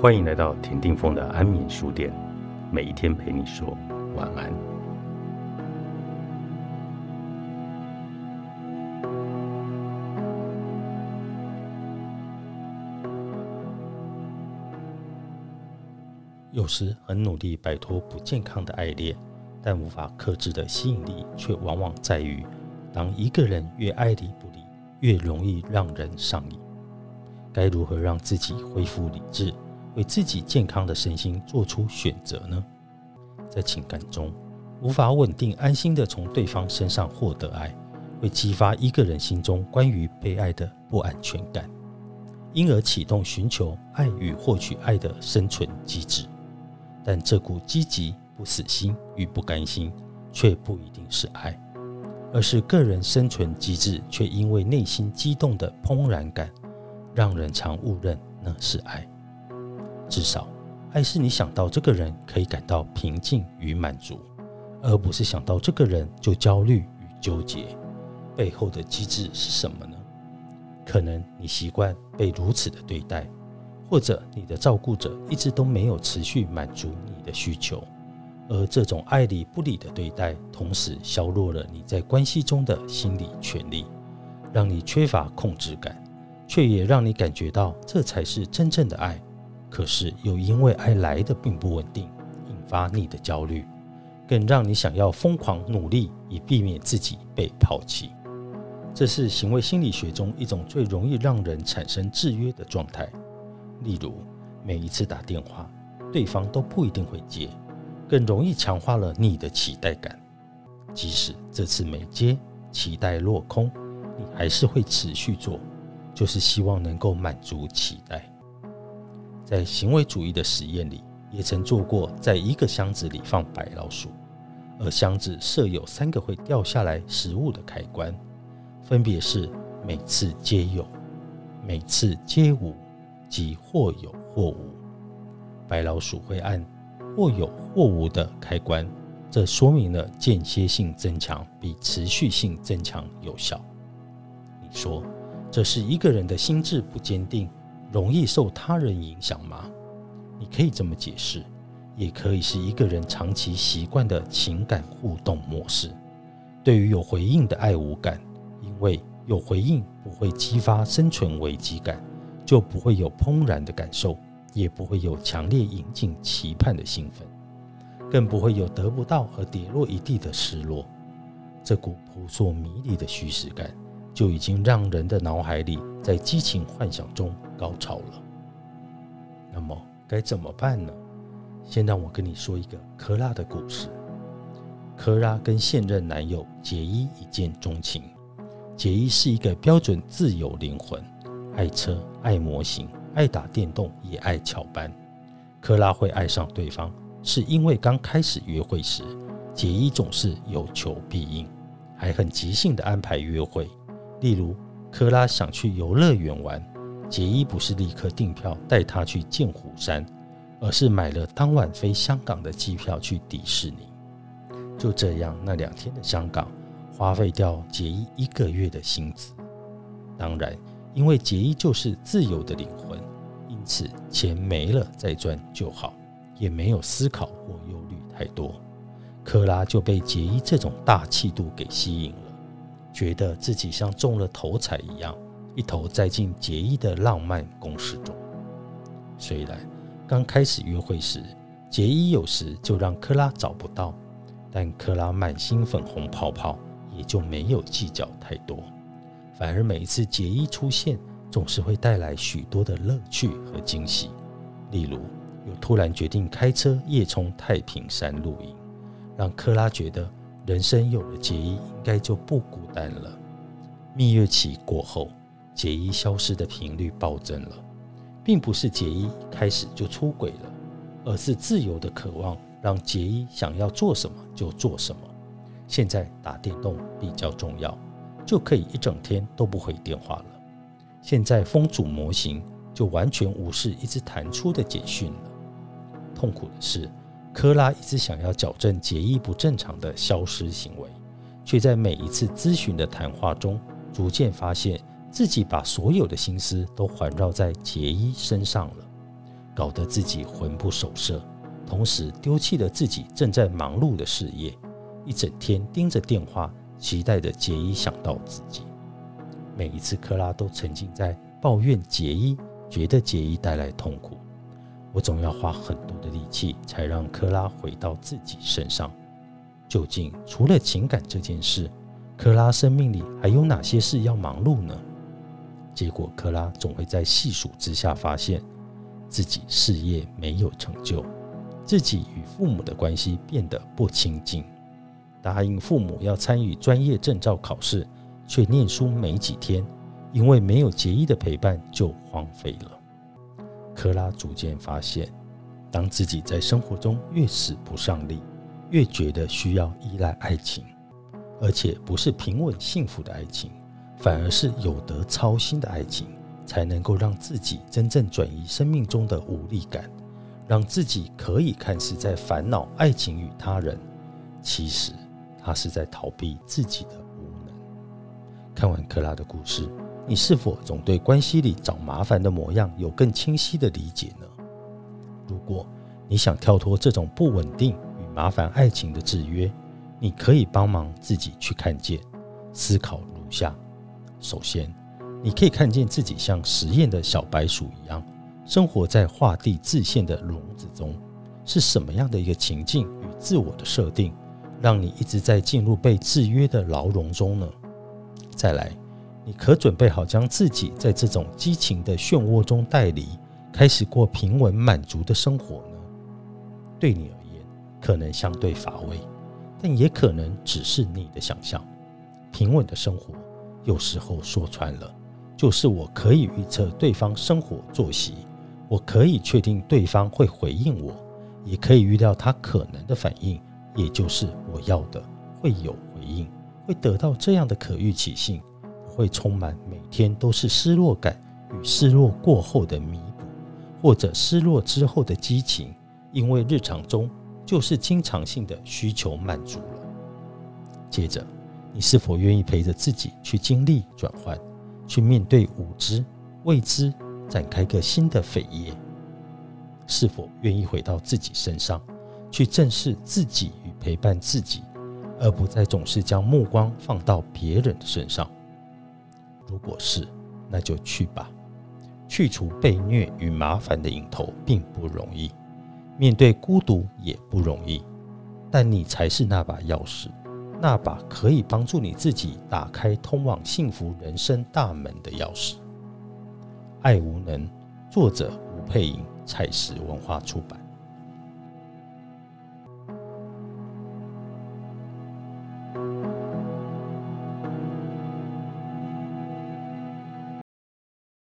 欢迎来到田定峰的安眠书店，每一天陪你说晚安。有时很努力摆脱不健康的爱恋，但无法克制的吸引力，却往往在于，当一个人越爱理不理，越容易让人上瘾。该如何让自己恢复理智，为自己健康的身心做出选择呢？在情感中，无法稳定安心的从对方身上获得爱，会激发一个人心中关于被爱的不安全感，因而启动寻求爱与获取爱的生存机制。但这股积极不死心与不甘心，却不一定是爱，而是个人生存机制，却因为内心激动的怦然感。让人常误认那是爱，至少爱是你想到这个人可以感到平静与满足，而不是想到这个人就焦虑与纠结。背后的机制是什么呢？可能你习惯被如此的对待，或者你的照顾者一直都没有持续满足你的需求，而这种爱理不理的对待，同时削弱了你在关系中的心理权利，让你缺乏控制感。却也让你感觉到这才是真正的爱，可是又因为爱来的并不稳定，引发你的焦虑，更让你想要疯狂努力以避免自己被抛弃。这是行为心理学中一种最容易让人产生制约的状态。例如，每一次打电话，对方都不一定会接，更容易强化了你的期待感。即使这次没接，期待落空，你还是会持续做。就是希望能够满足期待。在行为主义的实验里，也曾做过，在一个箱子里放白老鼠，而箱子设有三个会掉下来食物的开关，分别是每次皆有、每次皆无及或有或无。白老鼠会按或有或无的开关，这说明了间歇性增强比持续性增强有效。你说？这是一个人的心智不坚定，容易受他人影响吗？你可以这么解释，也可以是一个人长期习惯的情感互动模式。对于有回应的爱无感，因为有回应不会激发生存危机感，就不会有怦然的感受，也不会有强烈引颈期盼的兴奋，更不会有得不到而跌落一地的失落。这股扑朔迷离的虚实感。就已经让人的脑海里在激情幻想中高潮了。那么该怎么办呢？先让我跟你说一个科拉的故事。科拉跟现任男友杰伊一见钟情。杰伊是一个标准自由灵魂，爱车、爱模型、爱打电动，也爱翘班。科拉会爱上对方，是因为刚开始约会时，杰伊总是有求必应，还很即兴的安排约会。例如，科拉想去游乐园玩，杰伊不是立刻订票带他去剑湖山，而是买了当晚飞香港的机票去迪士尼。就这样，那两天的香港花费掉杰伊一个月的薪资。当然，因为杰伊就是自由的灵魂，因此钱没了再赚就好，也没有思考或忧虑太多。科拉就被杰伊这种大气度给吸引了。觉得自己像中了头彩一样，一头栽进杰伊的浪漫攻势中。虽然刚开始约会时，杰伊有时就让克拉找不到，但克拉满心粉红泡泡，也就没有计较太多。反而每一次杰伊出现，总是会带来许多的乐趣和惊喜。例如，有突然决定开车夜冲太平山露营，让克拉觉得。人生有了杰伊，应该就不孤单了。蜜月期过后，杰伊消失的频率暴增了，并不是杰伊开始就出轨了，而是自由的渴望让杰伊想要做什么就做什么。现在打电动比较重要，就可以一整天都不回电话了。现在封组模型就完全无视一直弹出的简讯了。痛苦的是。科拉一直想要矫正杰伊不正常的消失行为，却在每一次咨询的谈话中，逐渐发现自己把所有的心思都环绕在杰伊身上了，搞得自己魂不守舍，同时丢弃了自己正在忙碌的事业，一整天盯着电话，期待着杰伊想到自己。每一次，克拉都沉浸在抱怨杰伊，觉得杰伊带来痛苦。我总要花很多的力气，才让克拉回到自己身上。究竟除了情感这件事，克拉生命里还有哪些事要忙碌呢？结果，克拉总会在细数之下发现，自己事业没有成就，自己与父母的关系变得不亲近。答应父母要参与专业证照考试，却念书没几天，因为没有结衣的陪伴就荒废了。克拉逐渐发现，当自己在生活中越使不上力。越觉得需要依赖爱情，而且不是平稳幸福的爱情，反而是有得操心的爱情，才能够让自己真正转移生命中的无力感，让自己可以看似在烦恼爱情与他人，其实他是在逃避自己的无能。看完克拉的故事，你是否总对关系里找麻烦的模样有更清晰的理解呢？如果你想跳脱这种不稳定与，麻烦爱情的制约，你可以帮忙自己去看见、思考如下：首先，你可以看见自己像实验的小白鼠一样，生活在画地自限的笼子中。是什么样的一个情境与自我的设定，让你一直在进入被制约的牢笼中呢？再来，你可准备好将自己在这种激情的漩涡中带离，开始过平稳满足的生活呢？对你而言可能相对乏味，但也可能只是你的想象。平稳的生活，有时候说穿了，就是我可以预测对方生活作息，我可以确定对方会回应我，也可以预料他可能的反应，也就是我要的会有回应，会得到这样的可预期性，会充满每天都是失落感与失落过后的弥补，或者失落之后的激情，因为日常中。就是经常性的需求满足了。接着，你是否愿意陪着自己去经历转换，去面对无知、未知，展开个新的扉页？是否愿意回到自己身上，去正视自己与陪伴自己，而不再总是将目光放到别人的身上？如果是，那就去吧。去除被虐与麻烦的影头并不容易。面对孤独也不容易，但你才是那把钥匙，那把可以帮助你自己打开通往幸福人生大门的钥匙。爱无能，作者吴佩莹，彩石文化出版。